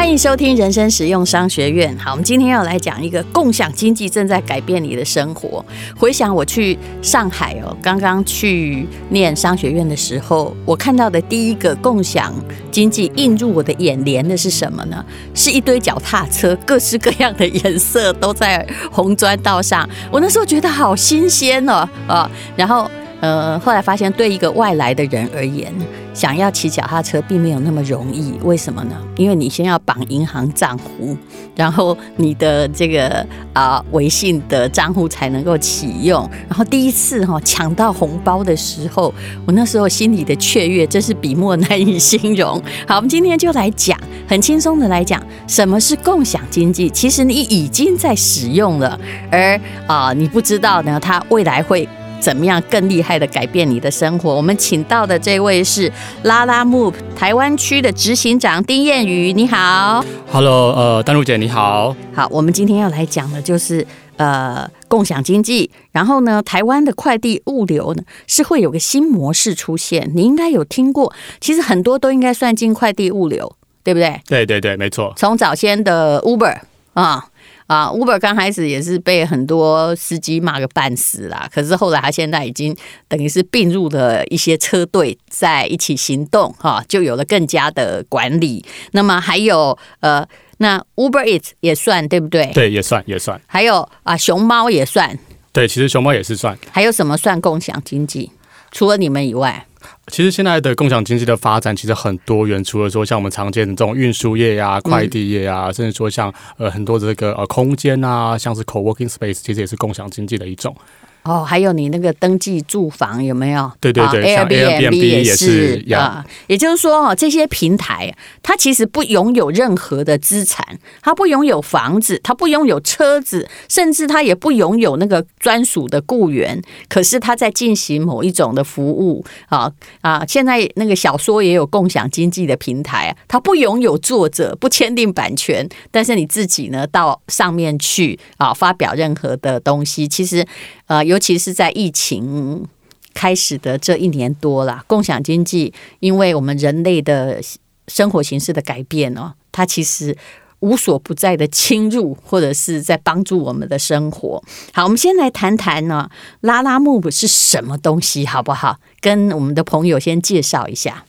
欢迎收听人生实用商学院。好，我们今天要来讲一个共享经济正在改变你的生活。回想我去上海哦，刚刚去念商学院的时候，我看到的第一个共享经济映入我的眼帘的是什么呢？是一堆脚踏车，各式各样的颜色都在红砖道上。我那时候觉得好新鲜哦，啊，然后。呃，后来发现，对一个外来的人而言，想要骑脚踏车并没有那么容易。为什么呢？因为你先要绑银行账户，然后你的这个啊、微信的账户才能够启用。然后第一次哈、抢到红包的时候，我那时候心里的雀跃真是笔墨难以形容。好，我们今天就来讲，很轻松的来讲，什么是共享经济？其实你已经在使用了，而啊、你不知道呢，它未来会。怎么样更厉害的改变你的生活？我们请到的这位是 Lalamove 台湾区的执行长丁燕宇，你好。Hello，呃，丹露姐你好。好，我们今天要来讲的就是呃共享经济。然后呢，台湾的快递物流呢是会有个新模式出现，你应该有听过。其实很多都应该算进快递物流，对不对？对对对，没错。从早先的 Uber 啊。啊，Uber 刚开始也是被很多司机骂个半死啦，可是后来他现在已经等于是并入了一些车队在一起行动，哈，就有了更加的管理。那么还有呃，那 Uber Eats 也算对不对？对，也算也算。还有啊，熊猫也算。对，其实熊猫也是算。还有什么算共享经济？除了你们以外？其实现在的共享经济的发展其实很多元，除了说像我们常见的这种运输业呀、快递业啊，甚至说像呃很多这个呃空间啊，像是 co-working space，其实也是共享经济的一种。哦，还有你那个登记住房有没有？对对对，像 Airbnb 也是啊。也就是说哦，这些平台它其实不拥有任何的资产，它不拥有房子，它不拥有车子，甚至它也不拥有那个专属的雇员。可是它在进行某一种的服务啊啊！现在那个小说也有共享经济的平台，它不拥有作者，不签订版权，但是你自己呢到上面去啊发表任何的东西，其实。呃，尤其是在疫情开始的这一年多啦，共享经济，因为我们人类的生活形式的改变哦，它其实无所不在的侵入，或者是在帮助我们的生活。好，我们先来谈谈呢拉拉木是什么东西，好不好？跟我们的朋友先介绍一下。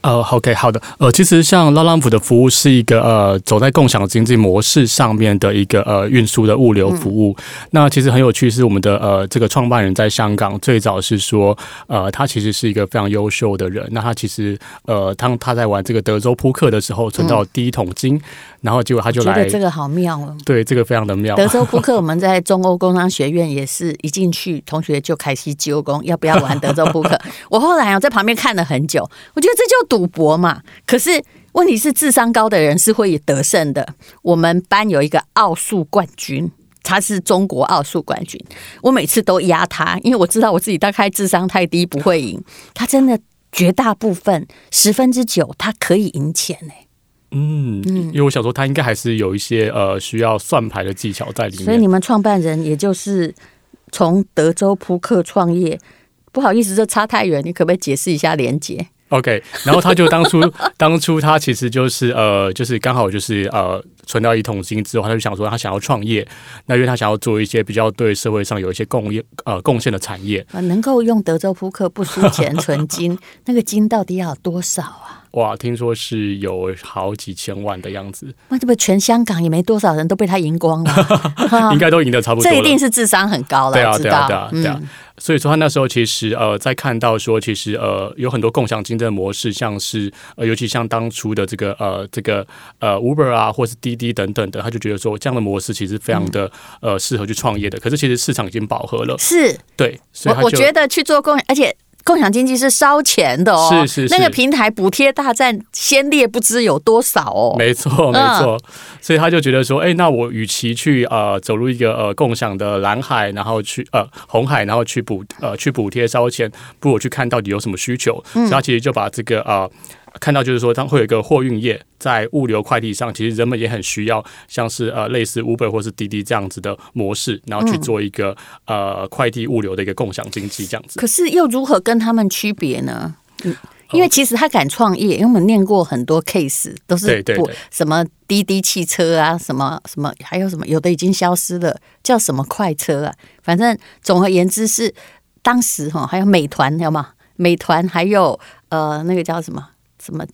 呃，OK，好的。呃，其实像 Lalamove 的服务是一个呃走在共享经济模式上面的一个呃运输的物流服务。嗯、那其实很有趣，是我们的呃这个创办人在香港最早是说，呃，他其实是一个非常优秀的人。那他其实呃当他在玩这个德州扑克的时候存到第一桶金，嗯、然后结果他就来，觉得这个好妙哦。对，这个非常的妙。德州扑克 我们在中欧工商学院也是一进去，同学就开始揪工，要不要玩德州扑克？我后来啊在旁边看了很久，我觉得这就。赌博嘛，可是问题是智商高的人是会得胜的。我们班有一个奥数冠军，他是中国奥数冠军，我每次都压他，因为我知道我自己大概智商太低不会赢。他真的绝大部分十分之九，他可以赢钱呢。嗯嗯，因为我想说他应该还是有一些呃需要算牌的技巧在里面。所以你们创办人也就是从德州扑克创业，不好意思，这差太远，你可不可以解释一下连结？OK，然后他就当初 当初他其实就是呃，就是刚好就是呃，存到一桶金之后，他就想说他想要创业，那因为他想要做一些比较对社会上有一些贡献呃贡献的产业啊，能够用德州扑克不输钱存金，那个金到底要有多少啊？哇，听说是有好几千万的样子。那这不全香港也没多少人都被他赢光了，应该都赢得差不多。这一定是智商很高了，对啊，对啊，对啊，对啊。所以说他那时候其实呃，在看到说其实呃有很多共享经济模式，像是呃尤其像当初的这个呃这个呃 Uber 啊，或是滴滴等等的，他就觉得说这样的模式其实非常的呃适合去创业的。可是其实市场已经饱和了，是对。所以我我觉得去做共，而且。共享经济是烧钱的哦，是是是，那个平台补贴大战先烈不知有多少哦，没错没错，所以他就觉得说，哎，那我与其去呃走入一个呃共享的蓝海，然后去呃红海，然后去补呃去补贴烧钱，不如我去看到底有什么需求，所以他其实就把这个呃。看到就是说，它会有一个货运业在物流快递上，其实人们也很需要，像是呃类似 Uber 或是滴滴这样子的模式，然后去做一个、嗯、呃快递物流的一个共享经济这样子。可是又如何跟他们区别呢？嗯因为其实他敢创业，因为我们念过很多 case，都是不什么滴滴汽车啊，什么什么，还有什么有的已经消失了，叫什么快车啊，反正总而言之是当时哈，还有美团，有吗？美团还有呃那个叫什么什么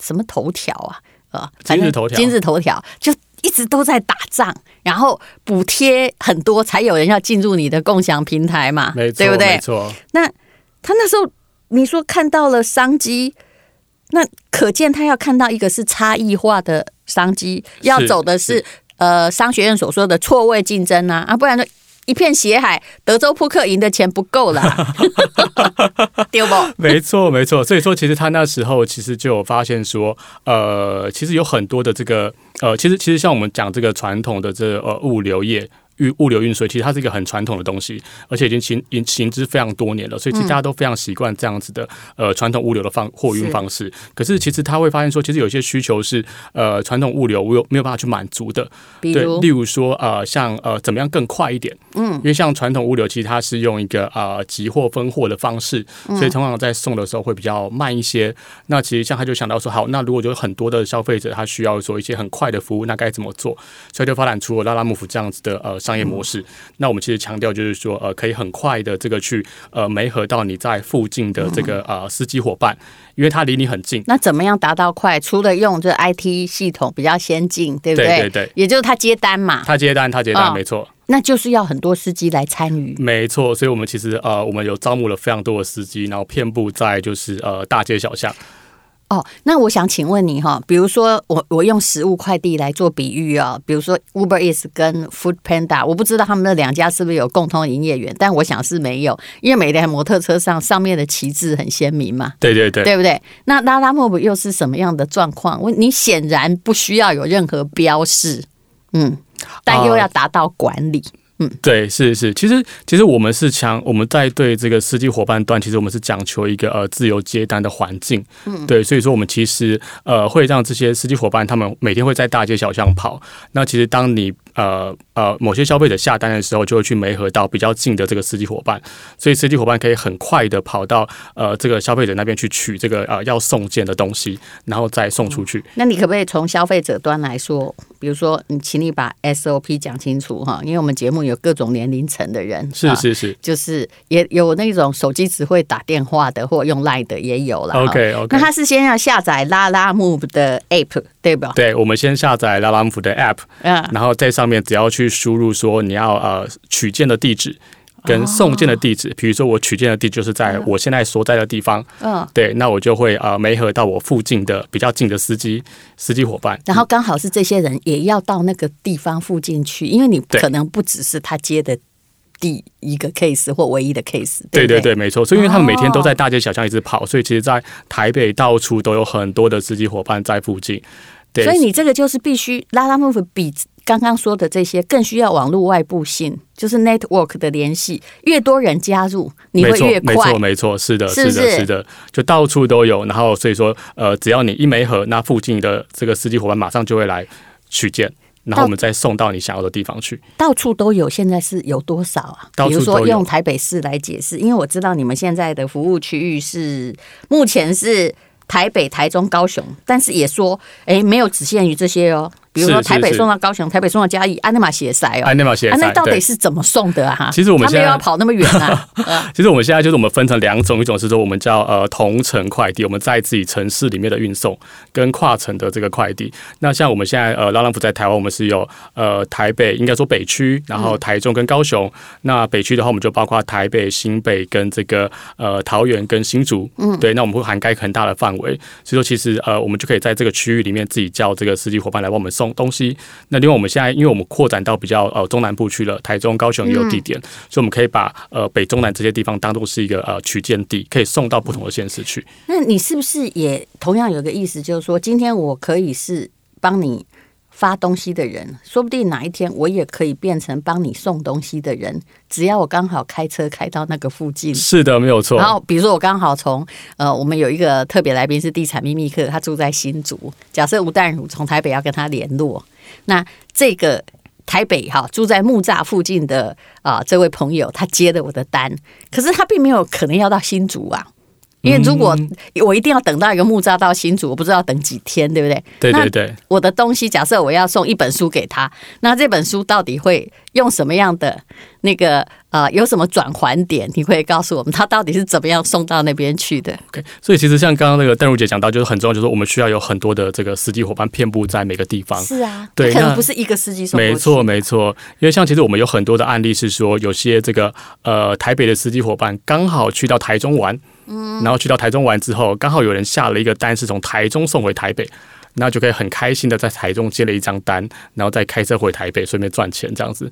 什么头条啊，呃，今日头条，今日头条就一直都在打仗，然后补贴很多，才有人要进入你的共享平台嘛，没错，对不对？没错。那他那时候。你说看到了商机，那可见他要看到一个是差异化的商机，要走的是，是呃商学院所说的错位竞争啊啊，不然说一片血海，德州扑克赢的钱不够了，丢不？没错没错，所以说其实他那时候其实就有发现说，呃，其实有很多的这个呃，其实其实像我们讲这个传统的这個、呃物流业。运物流运输其实它是一个很传统的东西，而且已经行行行之非常多年了，所以其实大家都非常习惯这样子的呃传统物流的方货运方式。可是其实他会发现说，其实有些需求是呃传统物流我有没有办法去满足的。对，例如说呃像呃怎么样更快一点？嗯，因为像传统物流其实它是用一个呃集货分货的方式，所以通常在送的时候会比较慢一些。那其实像他就想到说，好，那如果有很多的消费者他需要做一些很快的服务，那该怎么做？所以就发展出了 Lalamove 这样子的呃。商业模式，那我们其实强调就是说，呃，可以很快的这个去呃，媒合到你在附近的这个呃司机伙伴，因为他离你很近。那怎么样达到快？除了用这 IT 系统比较先进，对不对？对对对，也就是他接单嘛，他接单，他接单，哦、没错。那就是要很多司机来参与，没错。所以我们其实呃，我们有招募了非常多的司机，然后遍布在就是呃大街小巷。哦，那我想请问你哈，比如说我我用食物快递来做比喻啊，比如说 Uber Eats 跟 Food Panda，我不知道他们那两家是不是有共同营业员，但我想是没有，因为每台摩托车上上面的旗帜很鲜明嘛。对对对，对不对？那 Lalamove 又是什么样的状况？我你显然不需要有任何标示，嗯，但又要达到管理。呃嗯，对，是是，其实其实我们是强，我们在对这个司机伙伴端，其实我们是讲求一个呃自由接单的环境，嗯，对，所以说我们其实呃会让这些司机伙伴他们每天会在大街小巷跑，那其实当你呃呃某些消费者下单的时候，就会去媒合到比较近的这个司机伙伴，所以司机伙伴可以很快的跑到呃这个消费者那边去取这个呃要送件的东西，然后再送出去。那你可不可以从消费者端来说，比如说你请你把 SOP 讲清楚哈，因为我们节目。有各种年龄层的人，是是是，啊，就是也有那种手机只会打电话的，或用 Line 的也有了。OK OK，那他是先要下载 Lalamove 的 App，对吧？对，我们先下载 Lalamove 的 App，嗯，然后在上面只要去输入说你要呃取件的地址。跟送件的地址，比如说我取件的地址就是在我现在所在的地方，嗯，对，那我就会呃媒合到我附近的比较近的司机司机伙伴，然后刚好是这些人也要到那个地方附近去，因为你可能不只是他接的第一个 case 或唯一的 case，对对？对，没错，所以因为他们每天都在大街小巷一直跑，所以其实，在台北到处都有很多的司机伙伴在附近，对，所以你这个就是必须 Lalamove 比。刚刚说的这些更需要网络外部性，就是 network 的联系，越多人加入，你会越快。没错，没错，是的，是，是，是的，是的，就到处都有。然后所以说，呃，只要你一没合，那附近的这个司机伙伴马上就会来取件，然后我们再送到你想要的地方去。到处都有，现在是有多少啊？比如说用台北市来解释，因为我知道你们现在的服务区域是目前是台北、台中、高雄，但是也说，哎，没有只限于这些哦。比如说台北送到高雄，台北送到嘉义，安德玛鞋塞哦，安德玛鞋塞，那到底是怎么送的啊？其实我们现在要跑那么远啊。其实我们现在就是我们分成两种，一种是说我们叫呃同城快递，我们在自己城市里面的运送，跟跨城的这个快递。那像我们现在呃 Lalamove 在台湾，我们是有呃台北，应该说北区，然后台中跟高雄。那北区的话，我们就包括台北、新北跟这个呃桃园跟新竹。嗯，对，那我们会涵盖很大的范围，所以说其实呃我们就可以在这个区域里面自己叫这个司机伙伴来帮我们送东西，那另外我们现在，因为我们扩展到比较呃中南部去了，台中、高雄也有地点，嗯、所以我们可以把呃北中南这些地方当做是一个呃取件地，可以送到不同的县市去。那你是不是也同样有个意思，就是说今天我可以是帮你发东西的人，说不定哪一天我也可以变成帮你送东西的人，只要我刚好开车开到那个附近。是的，没有错。然后比如说我刚好从呃，我们有一个特别来宾是地产秘密客，他住在新竹。假设吴淡如从台北要跟他联络，那这个台北哈住在木栅附近的啊、呃、这位朋友，他接了我的单，可是他并没有可能要到新竹啊。因为如果我一定要等到一个木栅到新竹，我不知道等几天，对不对？对对对。我的东西，假设我要送一本书给他，那这本书到底会用什么样的那个呃，有什么转环点？你会告诉我们，他到底是怎么样送到那边去的？OK。所以其实像刚刚那个邓如姐讲到，就是很重要，就是我们需要有很多的这个司机伙伴遍布在每个地方。是啊，对，可能不是一个司机送。没错没错，因为像其实我们有很多的案例是说，有些这个呃台北的司机伙伴刚好去到台中玩。嗯，然后去到台中玩之后，刚好有人下了一个单，是从台中送回台北，那就可以很开心的在台中接了一张单，然后再开车回台北，顺便赚钱这样子。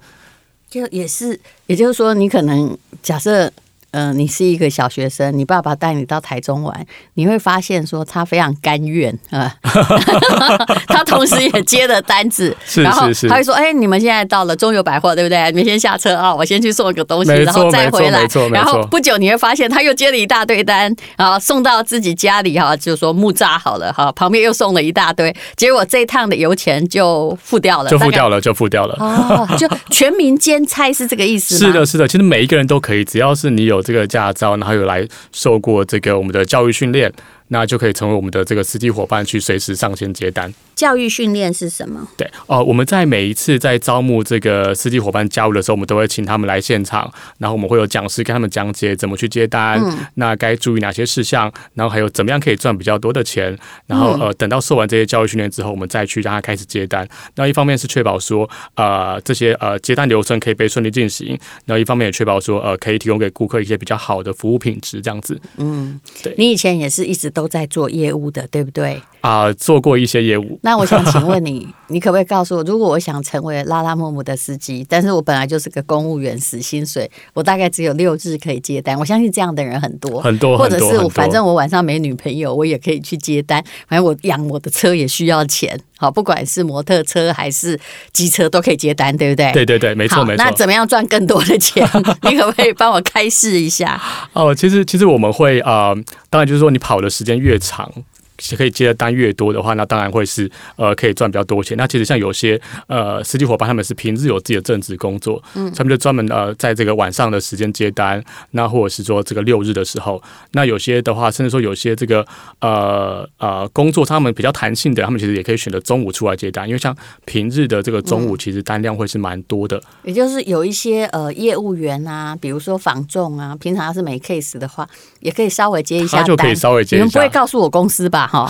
就也是，也就是说，你可能假设。嗯、呃，你是一个小学生，你爸爸带你到台中玩，你会发现说他非常甘愿啊，他同时也接了单子，然后他会说：“哎，你们现在到了中油百货，对不对？你们先下车啊，我先去送一个东西，然后再回来。然后不久你会发现他又接了一大堆单，然后送到自己家里哈，就说木栅好了哈，旁边又送了一大堆，结果这一趟的油钱就付掉了，就付掉了，就付掉了。哦，就全民兼差是这个意思吗？是的，是的，其实每一个人都可以，只要是你有。这个驾照，然后有来受过这个我们的教育训练。那就可以成为我们的这个司机伙伴，去随时上线接单。教育训练是什么？对哦、呃，我们在每一次在招募这个司机伙伴加入的时候，我们都会请他们来现场，然后我们会有讲师跟他们讲解怎么去接单，嗯、那该注意哪些事项，然后还有怎么样可以赚比较多的钱。然后呃，等到受完这些教育训练之后，我们再去让他开始接单。那一方面是确保说呃这些呃接单流程可以被顺利进行，然后一方面也确保说呃可以提供给顾客一些比较好的服务品质，这样子。嗯，对。你以前也是一直都在做业务的，对不对？啊、呃，做过一些业务。那我想请问你，你可不可以告诉我，如果我想成为拉拉木木的司机，但是我本来就是个公务员，死薪水，我大概只有六日可以接单。我相信这样的人很多，很多，或者是我反正我晚上没女朋友，我也可以去接单。反正我养我的车也需要钱，好，不管是摩托车还是机车都可以接单，对不对？对对对，没错没错。那怎么样赚更多的钱？你可不可以帮我开示一下？哦，其实其实我们会啊、呃，当然就是说你跑的时间越长。可以接的单越多的话，那当然会是呃可以赚比较多钱。那其实像有些呃司机伙伴，他们是平日有自己的正职工作，嗯，他们就专门呃在这个晚上的时间接单，那或者是说这个六日的时候，那有些的话，甚至说有些这个呃呃工作他们比较弹性的，他们其实也可以选择中午出来接单，因为像平日的这个中午，其实单量会是蛮多的。也就是有一些呃业务员啊，比如说房仲啊，平常要是没 case 的话，也可以稍微接一下单，他就可以稍微接一下。你们不会告诉我公司吧？哈，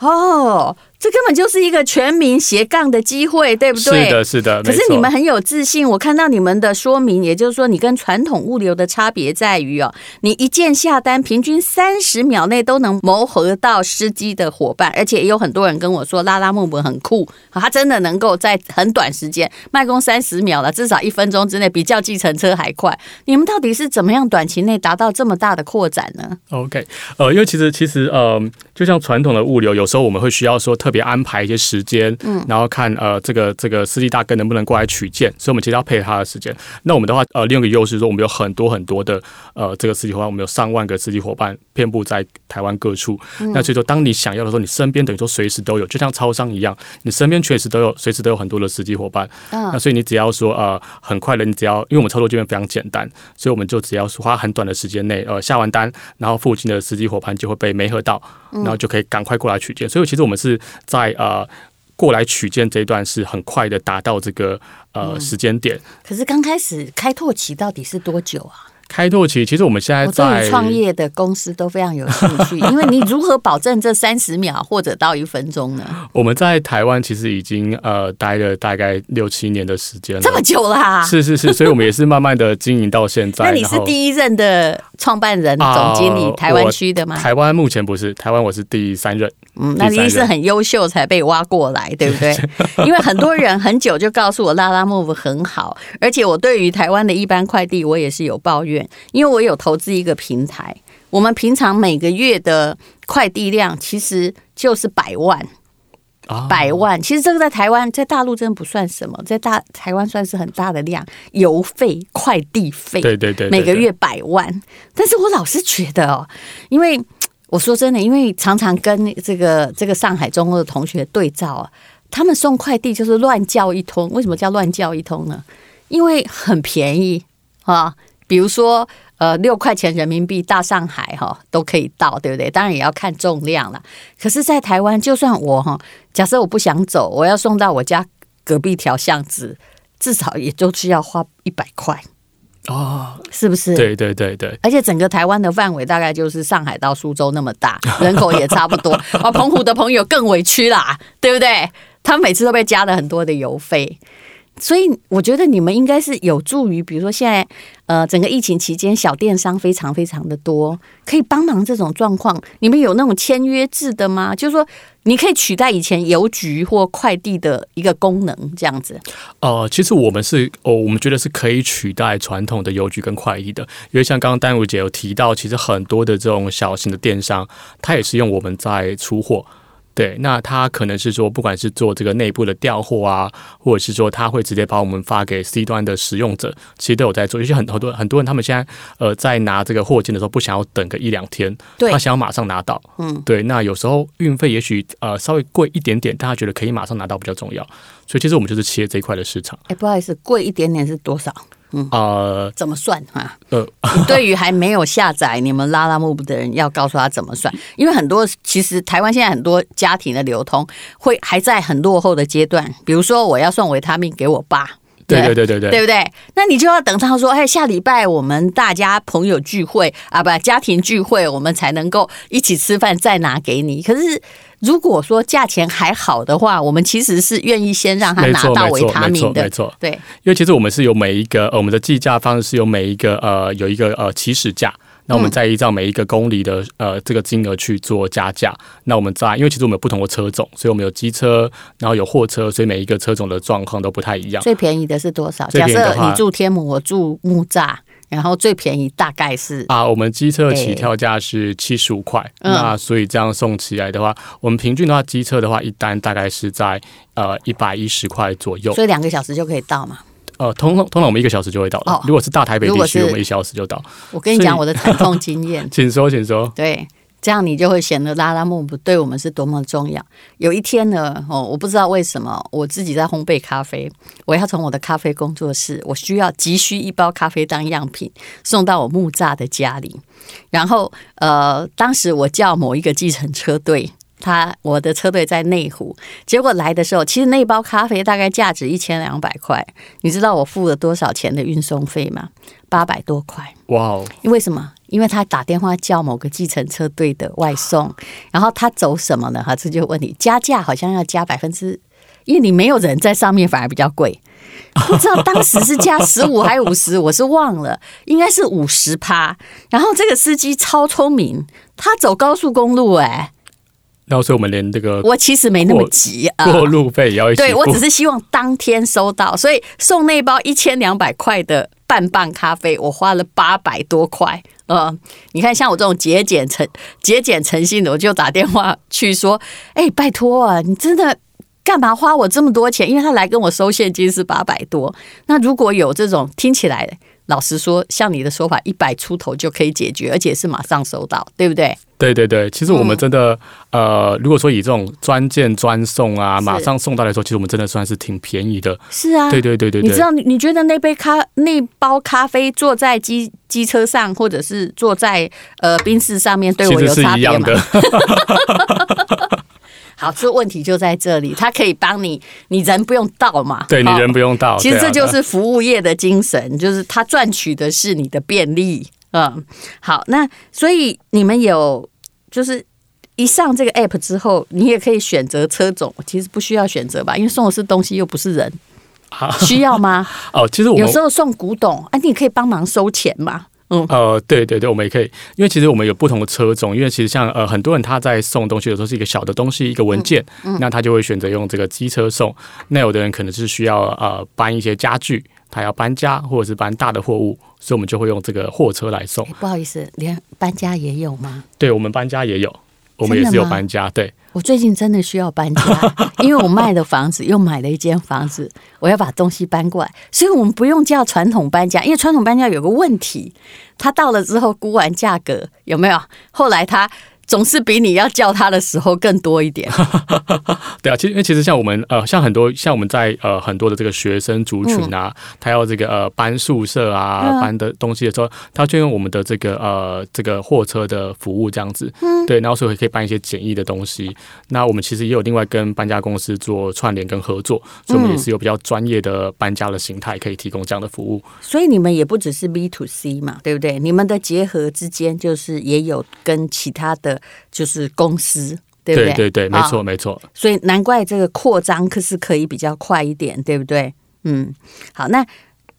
哦。这根本就是一个全民斜杠的机会，对不对？是的，是的。可是你们很有自信，我看到你们的说明，也就是说，你跟传统物流的差别在于哦，你一键下单，平均三十秒内都能谋合到司机的伙伴，而且也有很多人跟我说，拉拉木木很酷，他真的能够在很短时间卖工三十秒了，至少一分钟之内比叫计程车还快。你们到底是怎么样短期内达到这么大的扩展呢？OK，呃，因为其实其实呃，就像传统的物流，有时候我们会需要说特。别安排一些时间，嗯，然后看呃这个这个司机大哥能不能过来取件，所以我们其实要配合他的时间。那我们的话，呃，另一个优势说，我们有很多很多的呃这个司机伙伴，我们有上万个司机伙伴遍布在台湾各处。嗯、那所以说，当你想要的时候，你身边等于说随时都有，就像超商一样，你身边确实都有，随时都有很多的司机伙伴。嗯、那所以你只要说呃很快的，你只要因为我们操作界面非常简单，所以我们就只要花很短的时间内呃下完单，然后附近的司机伙伴就会被媒合到，然后就可以赶快过来取件。所以其实我们是在呃。过来取件这一段是很快的达到这个呃时间点。可是刚开始开拓期到底是多久啊？开拓期其实我们现在在创业的公司都非常有兴趣，因为你如何保证这三十秒或者到一分钟呢？我们在台湾其实已经呃待了大概六七年的时间了，这么久啦？是是是，所以我们也是慢慢的经营到现在。那你是第一任的创办人、总经理，台湾区的吗？台湾目前不是，台湾我是第三任。嗯，那你是很优秀才被挖过来，对不对？因为很多人很久就告诉我拉拉 move 很好，而且我对于台湾的一般快递，我也是有抱怨，因为我有投资一个平台，我们平常每个月的快递量其实就是百万，百万。其实这个在台湾，在大陆真的不算什么，在大台湾算是很大的量，邮费、快递费，对对对，每个月百万。但是我老是觉得哦，因为。我说真的，因为常常跟这个这个上海中国的同学对照啊，他们送快递就是乱叫一通。为什么叫乱叫一通呢？因为很便宜啊，比如说呃六块钱人民币大上海哈都可以到，对不对？当然也要看重量了。可是，在台湾，就算我哈，假设我不想走，我要送到我家隔壁条巷子，至少也就是要花一百块。哦，是不是？对对对对，而且整个台湾的范围大概就是上海到苏州那么大，人口也差不多。啊，澎湖的朋友更委屈啦，对不对？他每次都被加了很多的邮费。所以我觉得你们应该是有助于，比如说现在呃整个疫情期间，小电商非常非常的多，可以帮忙这种状况。你们有那种签约制的吗？就是说你可以取代以前邮局或快递的一个功能，这样子。呃，其实我们是哦，我们觉得是可以取代传统的邮局跟快递的，因为像刚刚丹如姐有提到，其实很多的这种小型的电商，它也是用我们在出货。对，那他可能是说，不管是做这个内部的调货啊，或者是说他会直接把我们发给 C 端的使用者，其实都有在做。尤其很很多很多人，他们现在呃在拿这个货件的时候，不想要等个一两天，对，他想要马上拿到。嗯，对。那有时候运费也许呃稍微贵一点点，但他觉得可以马上拿到比较重要。所以其实我们就是切这一块的市场。哎，不好意思，贵一点点是多少？嗯呃，怎么算啊？呃，对于还没有下载你们 Lalamove 的人，要告诉他怎么算，因为很多其实台湾现在很多家庭的流通会还在很落后的阶段。比如说，我要送维他命给我爸，对对对对对，对不对？那你就要等他说，哎，下礼拜我们大家朋友聚会啊，不，家庭聚会，我们才能够一起吃饭，再拿给你。可是。如果说价钱还好的话，我们其实是愿意先让他拿到维他命的，没错，对，因为其实我们是有每一个，呃、我们的计价方式是有每一个呃有一个呃起始价，那我们再依照每一个公里的呃这个金额去做加价。那我们在因为其实我们有不同的车种，所以我们有机车，然后有货车，所以每一个车种的状况都不太一样。最便宜的是多少？假设你住天母，我住木栅。然后最便宜大概是啊，我们机车起跳价是七十五块，欸、那所以这样送起来的话，嗯、我们平均的话，机车的话一单大概是在呃一百一十块左右，所以两个小时就可以到嘛？呃，通通常我们一个小时就会到了。哦、如果是大台北地区，我们一小时就到。我跟你讲我的惨痛经验，请说，请说。对。这样你就会显得 Lalamove 对我们是多么重要。有一天呢，哦，我不知道为什么，我自己在烘焙咖啡，我要从我的咖啡工作室，我需要急需一包咖啡当样品送到我木栅的家里。然后，呃，当时我叫某一个计程车队，他我的车队在内湖，结果来的时候，其实那包咖啡大概价值一千两百块。你知道我付了多少钱的运送费吗？八百多块。哇哦！因为什么？因为他打电话叫某个计程车队的外送，然后他走什么呢？哈，这就问你加价好像要加百分之，因为你没有人在上面，反而比较贵。不知道当时是加十五还是五十，我是忘了，应该是五十趴。然后这个司机超聪明，他走高速公路哎、欸。然后所以我们连这个我其实没那么急啊，过路费也要一起。对，我只是希望当天收到，所以送那包一千两百块的半磅咖啡，我花了八百多块。呃，你看，像我这种节俭诚节俭诚信的，我就打电话去说，哎，拜托啊，你真的干嘛花我这么多钱？因为他来跟我收现金是八百多，那如果有这种听起来，老实说，像你的说法，一百出头就可以解决，而且是马上收到，对不对？对对对，其实我们真的，嗯、呃，如果说以这种专件专送啊，马上送到来说，其实我们真的算是挺便宜的。是啊，对对对对，对，你知道，你你觉得那杯咖那包咖啡坐在机机车上，或者是坐在呃宾士上面，对我有差别吗？好，这问题就在这里，他可以帮你，你人不用到嘛？对，你人不用到。其实这就是服务业的精神，就是他赚取的是你的便利。嗯，好，那所以你们有。就是一上这个 app 之后，你也可以选择车种，其实不需要选择吧，因为送的是东西，又不是人，需要吗？哦，其实我有时候送古董，啊，你也可以帮忙收钱嘛。嗯，呃，对对对，我们也可以，因为其实我们有不同的车种，因为其实像呃很多人他在送东西的时候是一个小的东西，一个文件，嗯嗯、那他就会选择用这个机车送。那有的人可能是需要呃搬一些家具，他要搬家或者是搬大的货物。所以，我们就会用这个货车来送。不好意思，连搬家也有吗？对，我们搬家也有，我们也是有搬家。对，我最近真的需要搬家，因为我卖的房子又买了一间房子，我要把东西搬过来。所以我们不用叫传统搬家，因为传统搬家有个问题，他到了之后估完价格有没有？后来他总是比你要叫他的时候更多一点。对啊，其实因为其实像我们呃，像很多像我们在呃很多的这个学生族群啊，嗯、他要这个呃搬宿舍啊、嗯、搬的东西的时候，他就用我们的这个呃这个货车的服务这样子。嗯，对，然后所以可以搬一些简易的东西。那我们其实也有另外跟搬家公司做串联跟合作，所以我们也是有比较专业的搬家的形态，可以提供这样的服务。所以你们也不只是 B to C 嘛，对不对？你们的结合之间就是也有跟其他的就是公司，对不对？对对对，没错、哦、没错。所以难怪这个扩张可是可以比较快一点，对不对？嗯，好，那。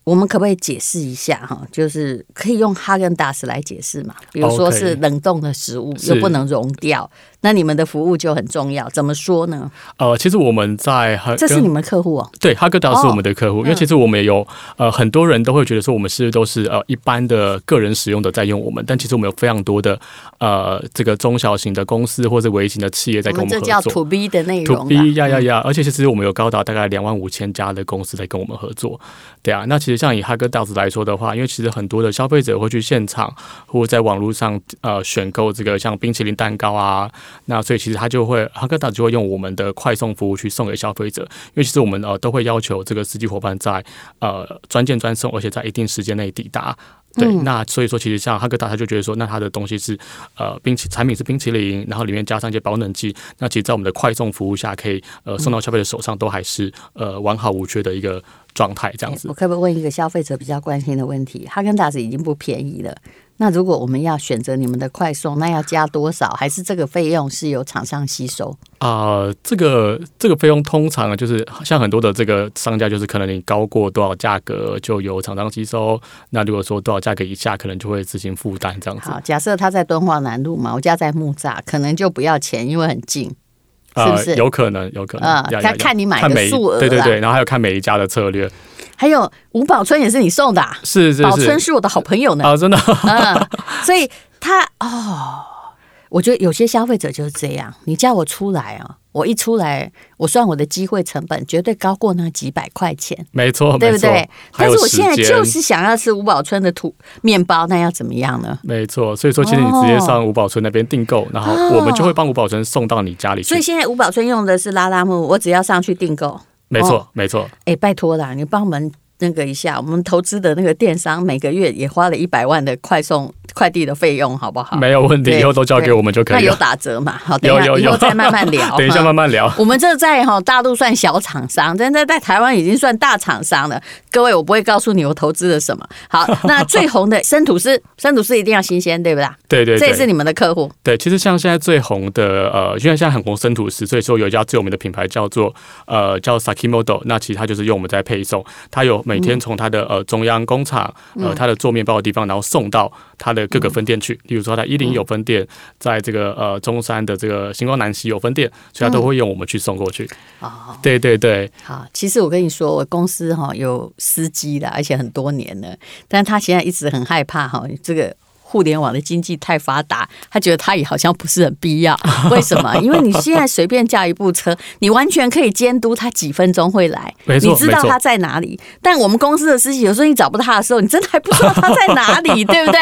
我们可不可以解释一下哈？就是可以用哈根达斯来解释嘛？比如说是冷冻的食物又不能融掉，那你们的服务就很重要。怎么说呢？呃，其实我们在这是你们客户哦。对，哈根达斯是我们的客户，因为其实我们也有呃很多人都会觉得说我们是都是呃一般的个人使用的在用我们，但其实我们有非常多的呃这个中小型的公司或者微型的企业在跟我们合作。这叫 To B 的内容。To B 呀呀呀！而且其实我们有高达大概两万五千家的公司在跟我们合作。对啊，那其实。像以哈根达斯来说的话，因为其实很多的消费者会去现场或者在网络上呃选购这个像冰淇淋蛋糕啊，那所以其实他就会哈根达斯就会用我们的快送服务去送给消费者，因为其实我们呃都会要求这个司机伙伴在呃专件专送，而且在一定时间内抵达。对，那所以说其实像哈根达斯他就觉得说，那他的东西是呃冰淇产品是冰淇淋，然后里面加上一些保冷剂，那其实在我们的快送服务下，可以呃送到消费者手上都还是呃完好无缺的一个。状态这样子，我可不可以问一个消费者比较关心的问题？哈根达斯已经不便宜了，那如果我们要选择你们的快送，那要加多少？还是这个费用是由厂商吸收？啊、呃，这个这个费用通常就是像很多的这个商家，就是可能你高过多少价格就由厂商吸收。那如果说多少价格以下，可能就会自行负担这样子。好，假设他在敦化南路嘛，我家在木栅，可能就不要钱，因为很近。是不是、呃、有可能？有可能啊！看、呃、看你买的数额，对对对，然后还有看每一家的策略。还有吴宝春也是你送的、啊，是是是，宝春是我的好朋友呢。啊，真的。嗯，所以他哦，我觉得有些消费者就是这样，你叫我出来啊。我一出来，我算我的机会成本绝对高过那几百块钱，没错，对不对？但是我现在就是想要吃吴宝春的土面包，那要怎么样呢？没错，所以说其实你直接上吴宝春那边订购，哦，然后我们就会帮吴宝春送到你家里去。所以现在吴宝春用的是拉拉木，我只要上去订购，没错，没错。哎，拜托啦，你帮我们。那个一下，我们投资的那个电商每个月也花了一百万的快送快递的费用，好不好？没有问题，以后都交给我们就可以了。那有打折嘛？好，等一下有有有以后再慢慢聊。等一下慢慢聊。我们这在哈大陆算小厂商，但在在台湾已经算大厂商了。各位，我不会告诉你我投资了什么。好，那最红的生吐司，生吐司一定要新鲜，对不对？对对，对，这也是你们的客户。对，其实像现在最红的呃，因为现在很红生吐司，所以说有一家最有名的品牌叫做呃叫 Sakimoto，那其实它就是用我们在配送，它有每天从它的、嗯。呃，中央工厂，呃，它的做面包的地方，然后送到它的各个分店去。例如说，它一零有分店，在这个呃中山的这个星光南西有分店，所以它都会用我们去送过去。哦，对对对。好，其实我跟你说，我公司哈有司机的，而且很多年了，但他现在一直很害怕哈这个。互联网的经济太发达，他觉得他也好像不是很必要。为什么？因为你现在随便叫一部车，你完全可以监督他几分钟会来，你知道他在哪里。但我们公司的司机有时候你找不到他的时候，你真的还不知道他在哪里，对不对？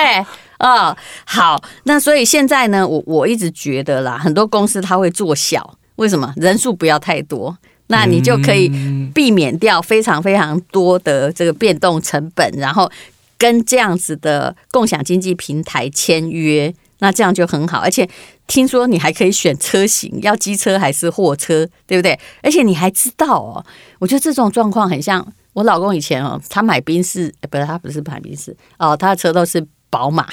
啊、哦，好，那所以现在呢，我我一直觉得啦，很多公司他会做小，为什么？人数不要太多，那你就可以避免掉非常非常多的这个变动成本，然后。跟这样子的共享经济平台签约，那这样就很好。而且听说你还可以选车型，要机车还是货车，对不对？而且你还知道哦，我觉得这种状况很像我老公以前哦，他买宾士，不是他不是买宾士哦，他的车都是宝马。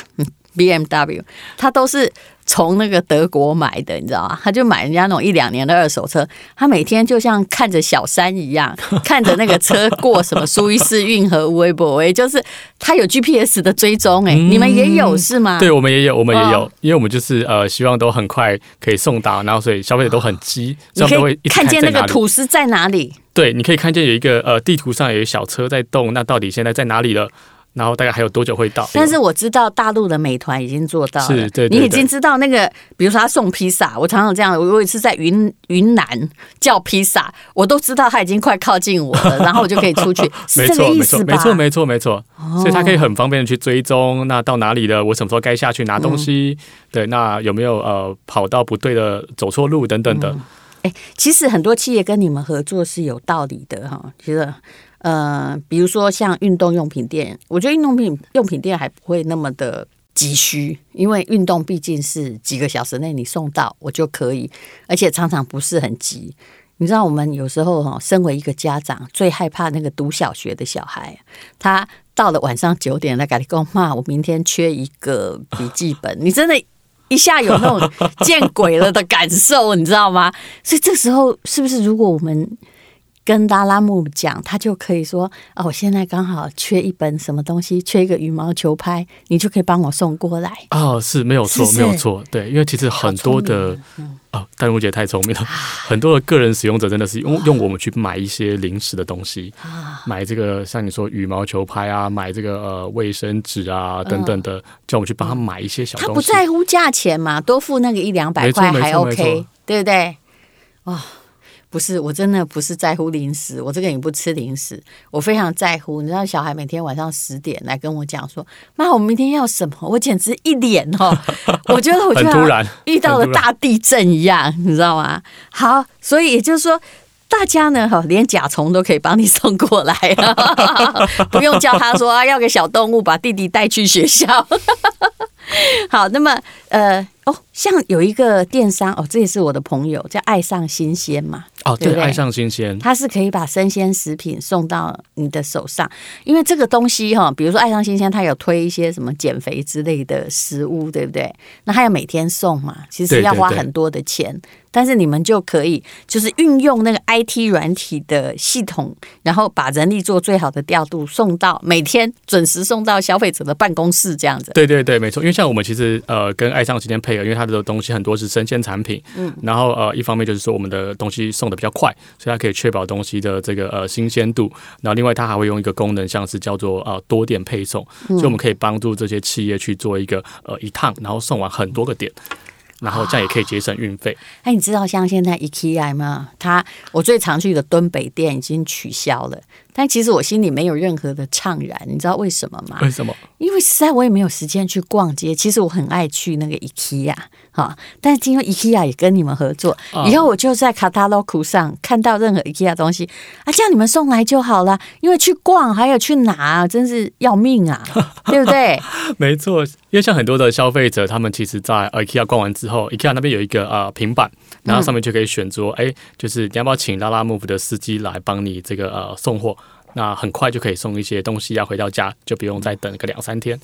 BMW，他都是从那个德国买的，你知道吗？他就买人家那种一两年的二手车，他每天就像看着小山一样，看着那个车过什么苏伊士运河、微博，也就是他有 GPS 的追踪。哎，你们也有是吗？对，我们也有，我们也有，哦、因为我们就是呃，希望都很快可以送达，然后所以消费者都很急，你可以看见那个土司在哪里？对，你可以看见有一个呃地图上有一个小车在动，那到底现在在哪里了？然后大概还有多久会到？但是我知道大陆的美团已经做到了，是对，对，对，你已经知道那个，比如说他送披萨，我常常这样，我有一次在云云南叫披萨，我都知道他已经快靠近我了，然后我就可以出去，是这个意思吧？没错，没错，没错，哦，所以他可以很方便的去追踪，那到哪里了？我什么时候该下去拿东西？嗯、对，那有没有呃跑到不对的走错路等等的？嗯哎，其实很多企业跟你们合作是有道理的哈。其实，呃，比如说像运动用品店，我觉得运动品用品店还不会那么的急需，因为运动毕竟是几个小时内你送到我就可以，而且常常不是很急。你知道，我们有时候哈，身为一个家长，最害怕那个读小学的小孩，他到了晚上九点来跟你讲，妈，我明天缺一个笔记本，你真的。一下有那种见鬼了的感受，你知道吗？所以这时候是不是如果我们跟拉拉木讲，他就可以说：“哦，我现在刚好缺一本什么东西，缺一个羽毛球拍，你就可以帮我送过来。”哦，是没有错，没有错，对，因为其实很多的。哦，但我姐太聪明了。很多的个人使用者真的是用用我们去买一些零食的东西，买这个像你说羽毛球拍啊，买这个呃卫生纸啊等等的，叫我们去帮他买一些小东西。他不在乎价钱嘛，多付那个一两百块还 OK，对不对？哦。不是，我真的不是在乎零食，我这个也不吃零食，我非常在乎。你知道，小孩每天晚上十点来跟我讲说：“妈，我明天要什么？”我简直一脸哦，我觉得我就突然遇到了大地震一样，你知道吗？好，所以也就是说，大家呢，哈，连甲虫都可以帮你送过来，不用叫他说啊，要个小动物把弟弟带去学校。好，那么呃。哦，像有一个电商哦，这也是我的朋友，叫爱上新鲜嘛。哦，对，对对爱上新鲜，它是可以把生鲜食品送到你的手上，因为这个东西哈，比如说爱上新鲜，它有推一些什么减肥之类的食物，对不对？那它要每天送嘛，其实要花很多的钱。但是你们就可以就是运用那个 IT 软体的系统，然后把人力做最好的调度，送到每天准时送到消费者的办公室这样子。对对对，没错。因为像我们其实呃跟爱上今天配合，因为它的东西很多是生鲜产品，嗯，然后呃一方面就是说我们的东西送的比较快，所以它可以确保东西的这个呃新鲜度。然后另外它还会用一个功能，像是叫做呃多点配送，所以我们可以帮助这些企业去做一个呃一趟，然后送完很多个点。然后这样也可以节省运费。哎，你知道像现在 IKEA 吗？它我最常去的敦北店已经取消了。但其实我心里没有任何的怅然，你知道为什么吗？为什么？因为实在我也没有时间去逛街。其实我很爱去那个 IKEA 哈，但是今天 IKEA 也跟你们合作，以后我就在 Katalog 上看到任何 IKEA 东西啊，叫你们送来就好了。因为去逛还有去拿，真是要命啊，对不对？没错，因为像很多的消费者，他们其实，在 IKEA 逛完之后，IKEA 那边有一个呃平板，然后上面就可以选择，哎、嗯，就是你要不要请拉拉 move 的司机来帮你这个呃送货。那很快就可以送一些东西，要回到家就不用再等个两三天。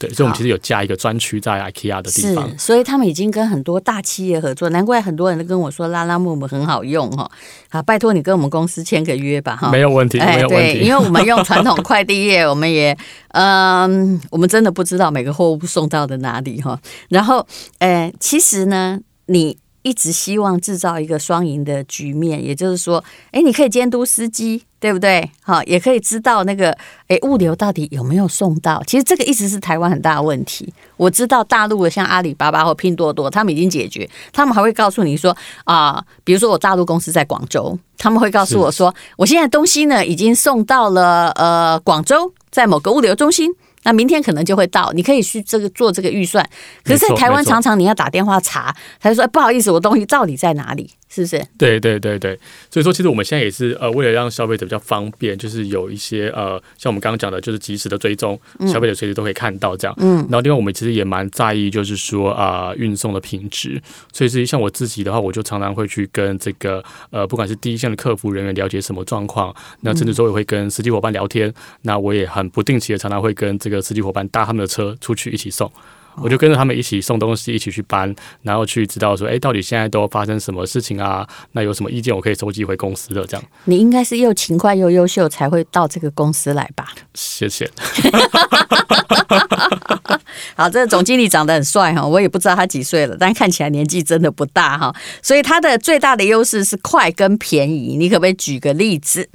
对，所以我们其实有加一个专区在 IKEA 的地方。是，所以他们已经跟很多大企业合作，难怪很多人都跟我说拉拉木木很好用哈。好，拜托你跟我们公司签个约吧哈。没有问题，没有问题。对，因为我们用 传统快递业，我们也嗯，我们真的不知道每个货物送到的哪里哈。然后，呃，其实呢，你。一直希望制造一个双赢的局面，也就是说，哎，你可以监督司机，对不对？好，也可以知道那个，诶，物流到底有没有送到。其实这个一直是台湾很大的问题。我知道大陆的像阿里巴巴或拼多多，他们已经解决，他们还会告诉你说啊、呃，比如说我大陆公司在广州，他们会告诉我说，我现在东西呢已经送到了呃广州，在某个物流中心。那明天可能就会到，你可以去这个做这个预算。可是，在台湾常常你要打电话查，他就说：“哎，不好意思，我东西到底在哪里？”是不是？对对对对，所以说其实我们现在也是呃，为了让消费者比较方便，就是有一些呃，像我们刚刚讲的，就是及时的追踪，消费者随时都可以看到这样。嗯。然后另外我们其实也蛮在意，就是说啊、呃，运送的品质。所以是像我自己的话，我就常常会去跟这个呃，不管是第一线的客服人员了解什么状况，那甚至说也会跟司机伙伴聊天。那我也很不定期的，常常会跟这个司机伙伴搭他们的车出去一起送。我就跟着他们一起送东西，一起去搬，然后去知道说，哎，到底现在都发生什么事情啊？那有什么意见，我可以收集回公司的这样。你应该是又勤快又优秀，才会到这个公司来吧？谢谢。好，这个总经理长得很帅哈，我也不知道他几岁了，但看起来年纪真的不大哈。所以他的最大的优势是快跟便宜。你可不可以举个例子？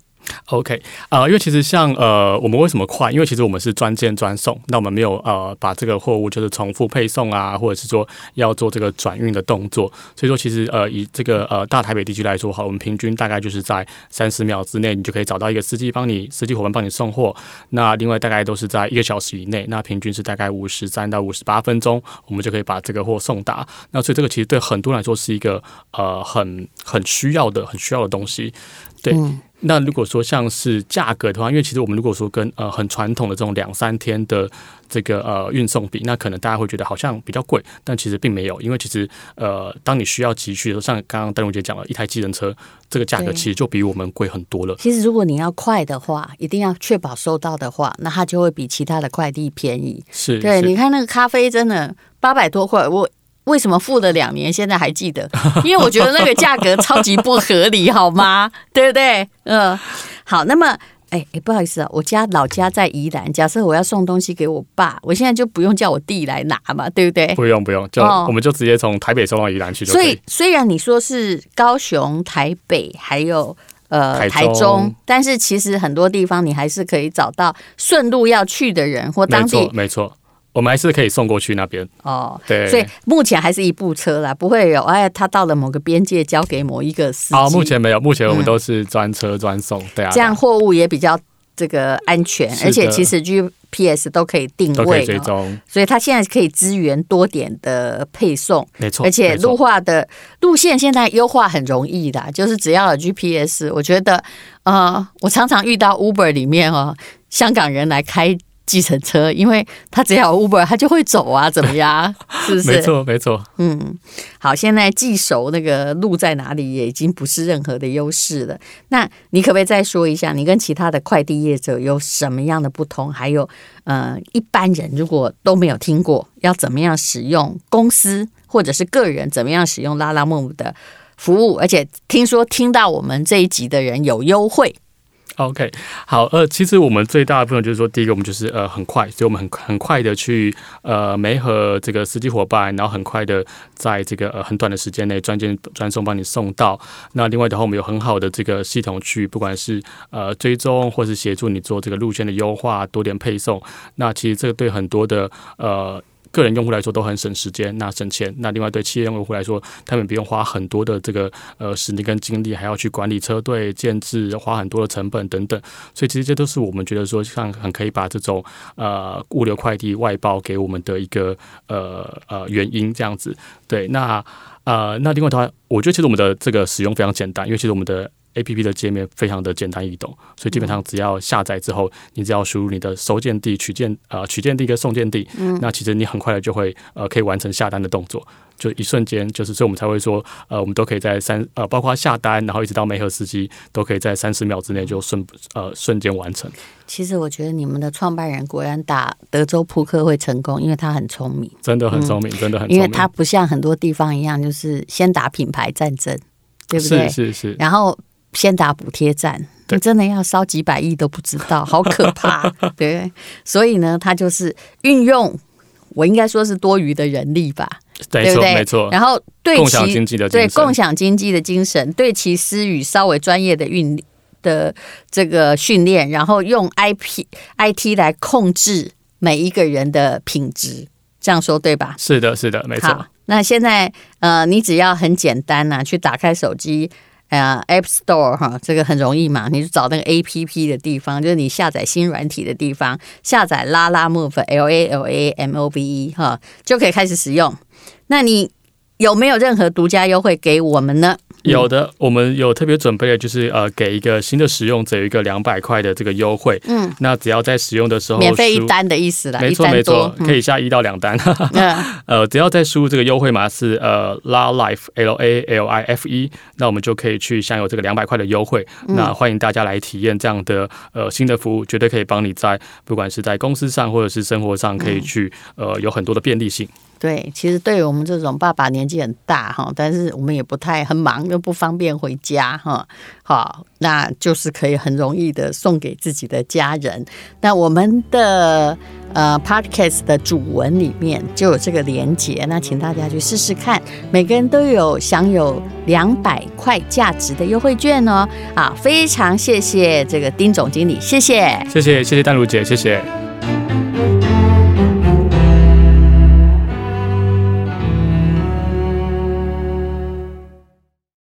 OK 啊、呃，因为其实像呃，我们为什么快？因为其实我们是专件专送，那我们没有呃把这个货物就是重复配送啊，或者是说要做这个转运的动作。所以说，其实呃以这个呃大台北地区来说，好，我们平均大概就是在三十秒之内，你就可以找到一个司机帮你，司机伙伴帮你送货。那另外大概都是在一个小时以内，那平均是大概五十三到五十八分钟，我们就可以把这个货送达。那所以这个其实对很多人来说是一个呃很很需要的、很需要的东西，对。那如果说像是价格的话，因为其实我们如果说跟呃很传统的这种两三天的这个呃运送比，那可能大家会觉得好像比较贵，但其实并没有，因为其实呃当你需要急需的时候，像刚刚戴荣姐讲了一台计程车，这个价格其实就比我们贵很多了。其实如果你要快的话，一定要确保收到的话，那它就会比其他的快递便宜。是，对，是你看那个咖啡真的八百多块，我。为什么付了两年，现在还记得？因为我觉得那个价格超级不合理，好吗？对不对？嗯，好。那么，哎哎，不好意思啊，我家老家在宜兰。假设我要送东西给我爸，我现在就不用叫我弟来拿嘛，对不对？不用不用，就、哦、我们就直接从台北送到宜兰去就可以。所以虽然你说是高雄、台北还有呃台中，台中，但是其实很多地方你还是可以找到顺路要去的人或当地，没错。没错我们还是可以送过去那边。哦，对，所以目前还是一部车啦，不会有哎，他到了某个边界交给某一个司机。哦，目前没有，目前我们都是专车专送，嗯，对啊，这样货物也比较这个安全，而且其实 GPS 都可以定位，追踪，所以它现在可以支援多点的配送，没错，而且路化的路线现在优化很容易的，就是只要有 GPS，我觉得呃，我常常遇到 Uber 里面哦，香港人来开。计程车，因为他只要有 Uber，他就会走啊，怎么样？是不是？没错，没错。嗯，好，现在记熟那个路在哪里，也已经不是任何的优势了。那你可不可以再说一下，你跟其他的快递业者有什么样的不同？还有，呃，一般人如果都没有听过，要怎么样使用公司或者是个人怎么样使用 Lalamove 的服务？而且听说听到我们这一集的人有优惠。OK，好，呃，其实我们最大的部分就是说，第一个我们就是呃很快，所以我们很很快的去呃没和这个司机伙伴，然后很快的在这个呃很短的时间内专件专送帮你送到。那另外的话，我们有很好的这个系统去，不管是呃追踪或是协助你做这个路线的优化，多点配送。那其实这个对很多的呃。个人用户来说都很省时间，那省钱。那另外对企业用户来说，他们不用花很多的这个呃时间跟精力，还要去管理车队建制，花很多的成本等等。所以其实这都是我们觉得说，像很可以把这种呃物流快递外包给我们的一个呃呃原因这样子。对，那呃那另外的话，我觉得其实我们的这个使用非常简单，因为其实我们的。A P P 的界面非常的简单易懂，所以基本上只要下载之后，你只要输入你的收件地、取件呃取件地跟送件地，嗯，那其实你很快的就会呃可以完成下单的动作，就一瞬间就是，所以我们才会说呃我们都可以在三呃包括下单，然后一直到媒合司机都可以在三十秒之内就瞬呃瞬间完成。其实我觉得你们的创办人果然打德州扑克会成功，因为他很聪明，真的很聪明，嗯，真的很聪明，因为他不像很多地方一样，就是先打品牌战争，对不对？是是是，然后。先打补贴战，你真的要烧几百亿都不知道，好可怕。对，所以呢，他就是运用，我应该说是多余的人力吧，对不对？没错。然后对其共享经济的对共享经济的精神，对其施予稍微专业的运的这个训练，然后用 IP IT 来控制每一个人的品质，这样说对吧？是的，是的，没错。那现在呃，你只要很简单呐、啊，去打开手机。呃，App Store 哈，这个很容易嘛，你就找那个 APP 的地方，就是你下载新软体的地方，下载 Lalamove L A L A M O V E 哈，就可以开始使用。那你有没有任何独家优惠给我们呢？有的，我们有特别准备的，就是呃，给一个新的使用者有一个两百块的这个优惠。嗯，那只要在使用的时候，免费一单的意思啦，没错没错，可以下一到两单。嗯，呃，只要在输入这个优惠码是呃 La Life L A L I F E，那我们就可以去享有这个两百块的优惠。那欢迎大家来体验这样的呃新的服务，绝对可以帮你在不管是在公司上或者是生活上，可以去呃有很多的便利性。对，其实对于我们这种爸爸年纪很大哈，但是我们也不太很忙又不方便回家哈，好，那就是可以很容易的送给自己的家人。那我们的呃 Podcast 的主文里面就有这个连接，那请大家去试试看，每个人都有享有两百块价值的优惠券哦。啊，非常谢谢这个丁总经理，谢谢，谢谢谢谢丹如姐，谢谢。